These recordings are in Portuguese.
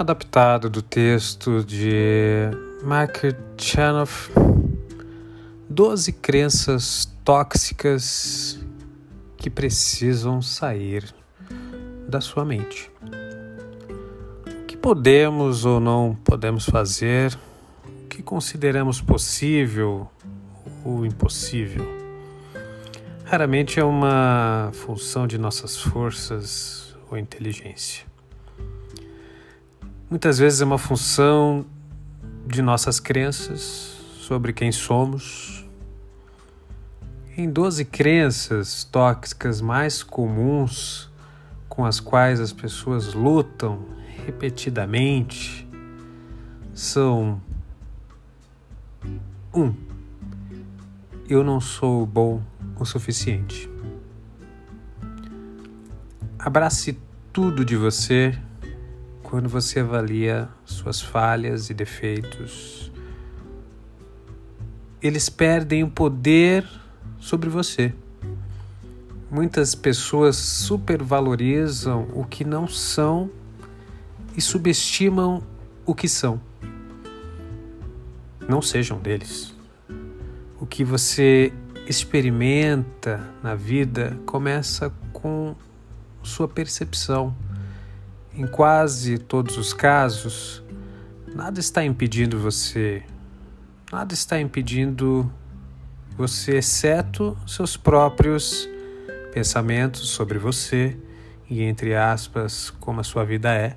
adaptado do texto de Mark Chanoff, Doze crenças tóxicas que precisam sair da sua mente. O que podemos ou não podemos fazer, o que consideramos possível ou impossível, raramente é uma função de nossas forças ou inteligência. Muitas vezes é uma função de nossas crenças sobre quem somos. Em 12 crenças tóxicas mais comuns com as quais as pessoas lutam repetidamente são 1. Um, eu não sou bom o suficiente. Abrace tudo de você quando você avalia suas falhas e defeitos, eles perdem o poder sobre você. Muitas pessoas supervalorizam o que não são e subestimam o que são. Não sejam deles. O que você experimenta na vida começa com sua percepção em quase todos os casos, nada está impedindo você, nada está impedindo você, exceto seus próprios pensamentos sobre você e, entre aspas, como a sua vida é.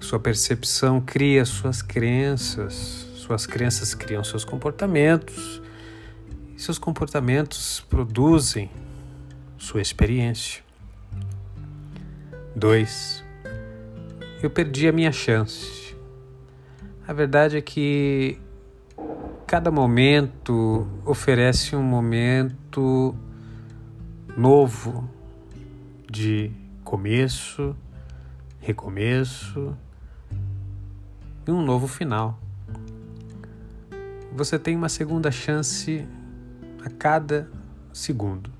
Sua percepção cria suas crenças, suas crenças criam seus comportamentos, e seus comportamentos produzem sua experiência. 2. Eu perdi a minha chance. A verdade é que cada momento oferece um momento novo de começo, recomeço e um novo final. Você tem uma segunda chance a cada segundo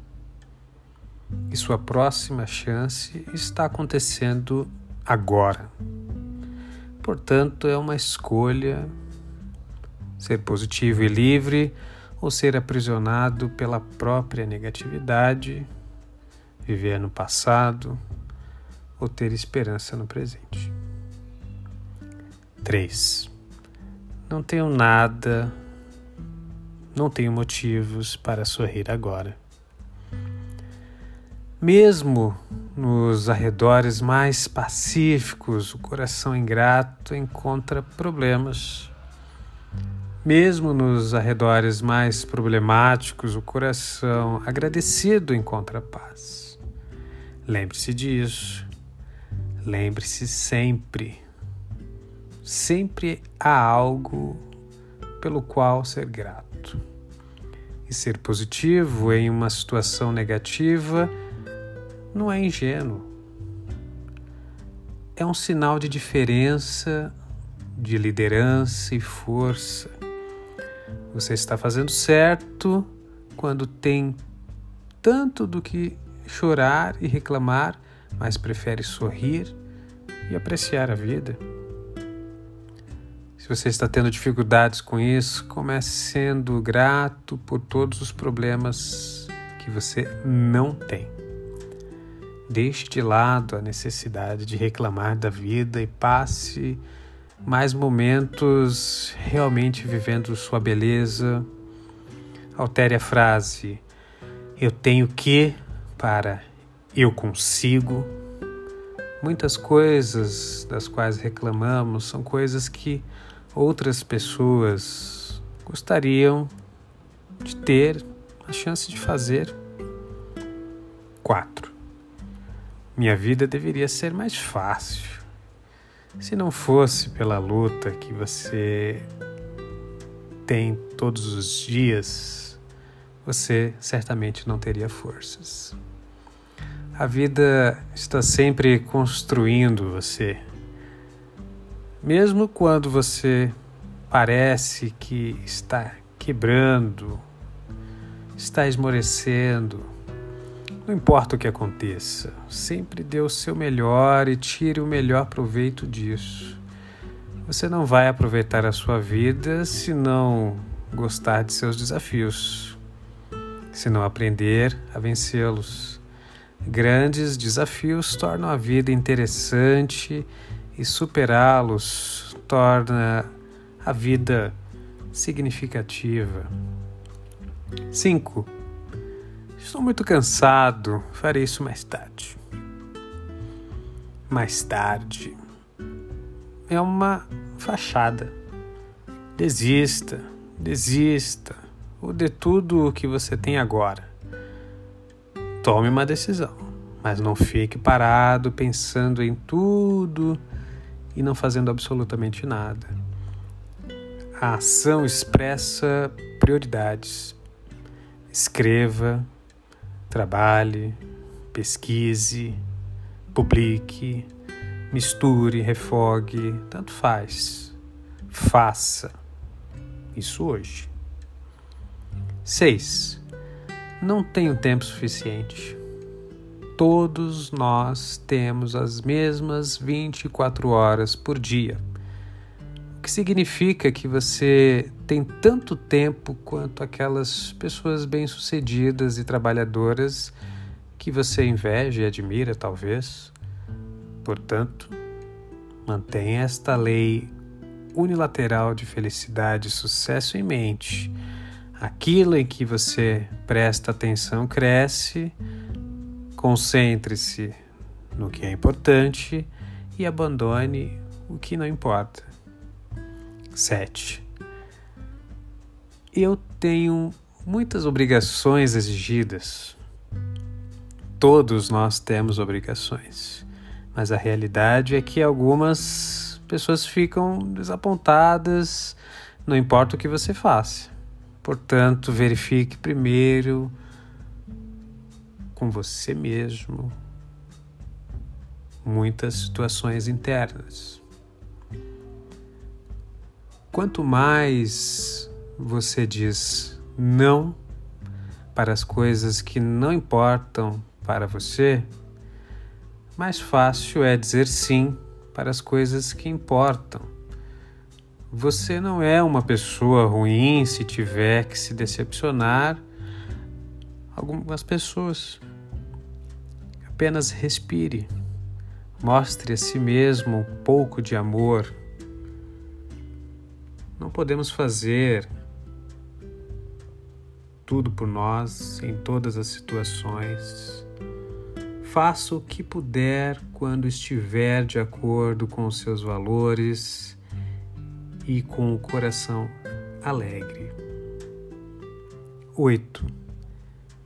e sua próxima chance está acontecendo agora. Portanto, é uma escolha ser positivo e livre ou ser aprisionado pela própria negatividade, viver no passado ou ter esperança no presente. 3. Não tenho nada, não tenho motivos para sorrir agora. Mesmo nos arredores mais pacíficos, o coração ingrato encontra problemas. Mesmo nos arredores mais problemáticos, o coração agradecido encontra paz. Lembre-se disso. Lembre-se sempre. Sempre há algo pelo qual ser grato. E ser positivo em uma situação negativa não é ingênuo. É um sinal de diferença, de liderança e força. Você está fazendo certo quando tem tanto do que chorar e reclamar, mas prefere sorrir e apreciar a vida. Se você está tendo dificuldades com isso, comece sendo grato por todos os problemas que você não tem. Deixe de lado a necessidade de reclamar da vida e passe mais momentos realmente vivendo sua beleza. Altere a frase eu tenho que para eu consigo. Muitas coisas das quais reclamamos são coisas que outras pessoas gostariam de ter a chance de fazer. 4. Minha vida deveria ser mais fácil. Se não fosse pela luta que você tem todos os dias, você certamente não teria forças. A vida está sempre construindo você. Mesmo quando você parece que está quebrando, está esmorecendo, Não importa o que aconteça, sempre dê o seu melhor e tire o melhor proveito disso. Você não vai aproveitar a sua vida se não gostar de seus desafios, se não aprender a vencê-los. Grandes desafios tornam a vida interessante e superá-los torna a vida significativa. 5. Estou muito cansado, farei isso mais tarde. Mais tarde é uma fachada. Desista, desista, ou tudo o que você tem agora. Tome uma decisão, mas não fique parado pensando em tudo e não fazendo absolutamente nada. A ação expressa prioridades. Escreva, trabalhe, pesquise, publique, misture, refogue, tanto faz. Faça isso hoje. 6. Não tenho tempo suficiente. Todos nós temos as mesmas 24 horas por dia. O que significa que você tem tanto tempo quanto aquelas pessoas bem-sucedidas e trabalhadoras que você inveja e admira, talvez. Portanto, mantenha esta lei unilateral de felicidade e sucesso em mente. Aquilo em que você presta atenção cresce, concentre-se no que é importante e abandone o que não importa. 7. Eu tenho muitas obrigações exigidas. Todos nós temos obrigações, mas a realidade é que algumas pessoas ficam desapontadas, não importa o que você faça. Portanto, verifique primeiro com você mesmo muitas situações internas. Quanto mais você diz não para as coisas que não importam para você, mais fácil é dizer sim para as coisas que importam. Você não é uma pessoa ruim se tiver que se decepcionar algumas pessoas. Apenas respire. Mostre a si mesmo um pouco de amor. Não podemos fazer tudo por nós em todas as situações. Faça o que puder quando estiver de acordo com os seus valores e com o coração alegre. 8.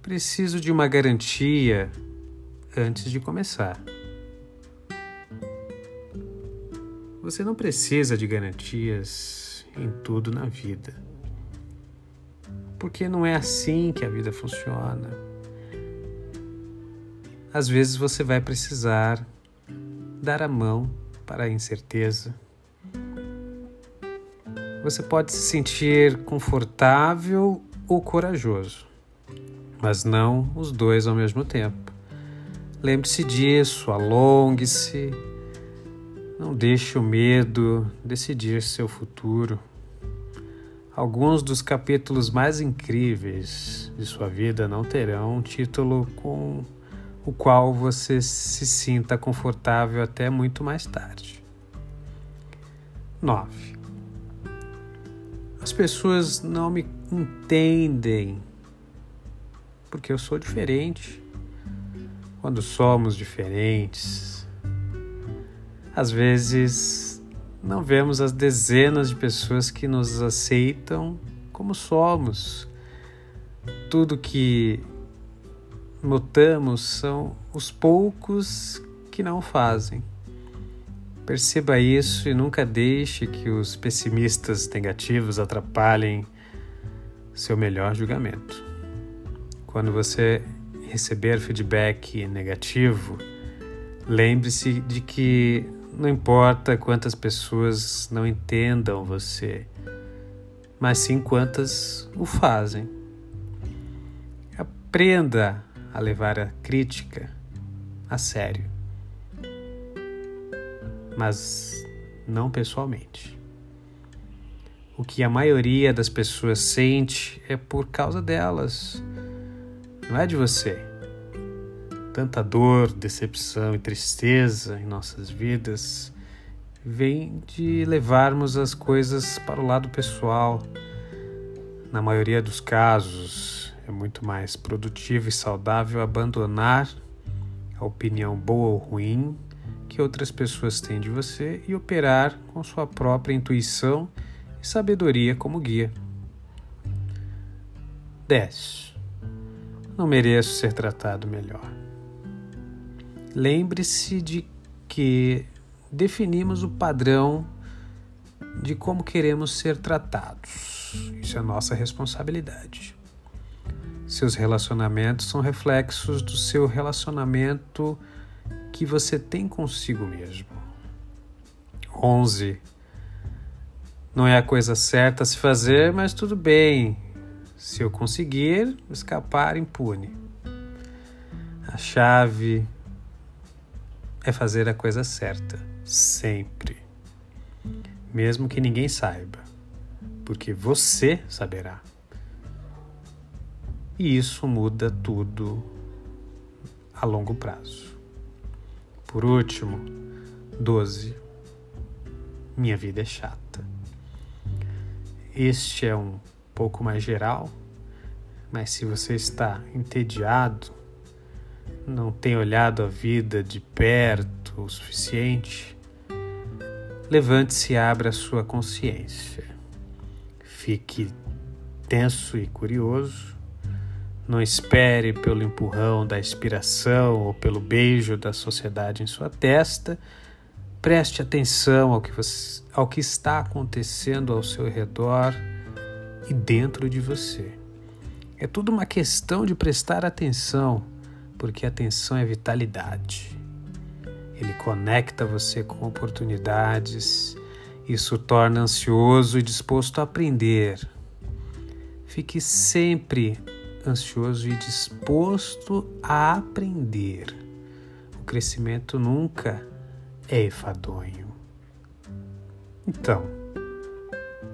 Preciso de uma garantia antes de começar. Você não precisa de garantias em tudo na vida. Porque não é assim que a vida funciona às vezes você vai precisar dar a mão para a incerteza. Você pode se sentir confortável ou corajoso, mas não os dois ao mesmo tempo. Lembre-se disso, alongue-se, não deixe o medo decidir seu futuro. Alguns dos capítulos mais incríveis de sua vida não terão um título com o qual você se sinta confortável até muito mais tarde. 9. As pessoas não me entendem porque eu sou diferente. Quando somos diferentes, às vezes não vemos as dezenas de pessoas que nos aceitam como somos. Tudo que notamos são os poucos que não fazem. Perceba isso e nunca deixe que os pessimistas negativos atrapalhem seu melhor julgamento. Quando você receber feedback negativo, lembre-se de que não importa quantas pessoas não entendam você, mas sim quantas o fazem. Aprenda a levar a crítica a sério, mas não pessoalmente. O que a maioria das pessoas sente é por causa delas, não é de você. Tanta dor, decepção e tristeza em nossas vidas vem de levarmos as coisas para o lado pessoal. Na maioria dos casos, é muito mais produtivo e saudável abandonar a opinião boa ou ruim que outras pessoas têm de você e operar com sua própria intuição e sabedoria como guia. 10. Não mereço ser tratado melhor. Lembre-se de que definimos o padrão de como queremos ser tratados. Isso é nossa responsabilidade. Seus relacionamentos são reflexos do seu relacionamento que você tem consigo mesmo. 11. Não é a coisa certa a se fazer, mas tudo bem. Se eu conseguir escapar impune. A chave é fazer a coisa certa, sempre. Mesmo que ninguém saiba, porque você saberá. E isso muda tudo a longo prazo. Por último, 12. Minha vida é chata. Este é um pouco mais geral, mas se você está entediado, não tem olhado a vida de perto o suficiente, levante-se e abra sua consciência. Fique tenso e curioso. Não espere pelo empurrão da inspiração ou pelo beijo da sociedade em sua testa. Preste atenção ao que, você, ao que está acontecendo ao seu redor e dentro de você. É tudo uma questão de prestar atenção porque atenção é vitalidade. Ele conecta você com oportunidades, isso torna ansioso e disposto a aprender. Fique sempre ansioso e disposto a aprender. O crescimento nunca é enfadonho. Então,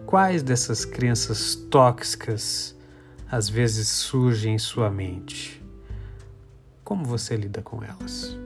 quais dessas crenças tóxicas às vezes surgem em sua mente? Como você lida com elas?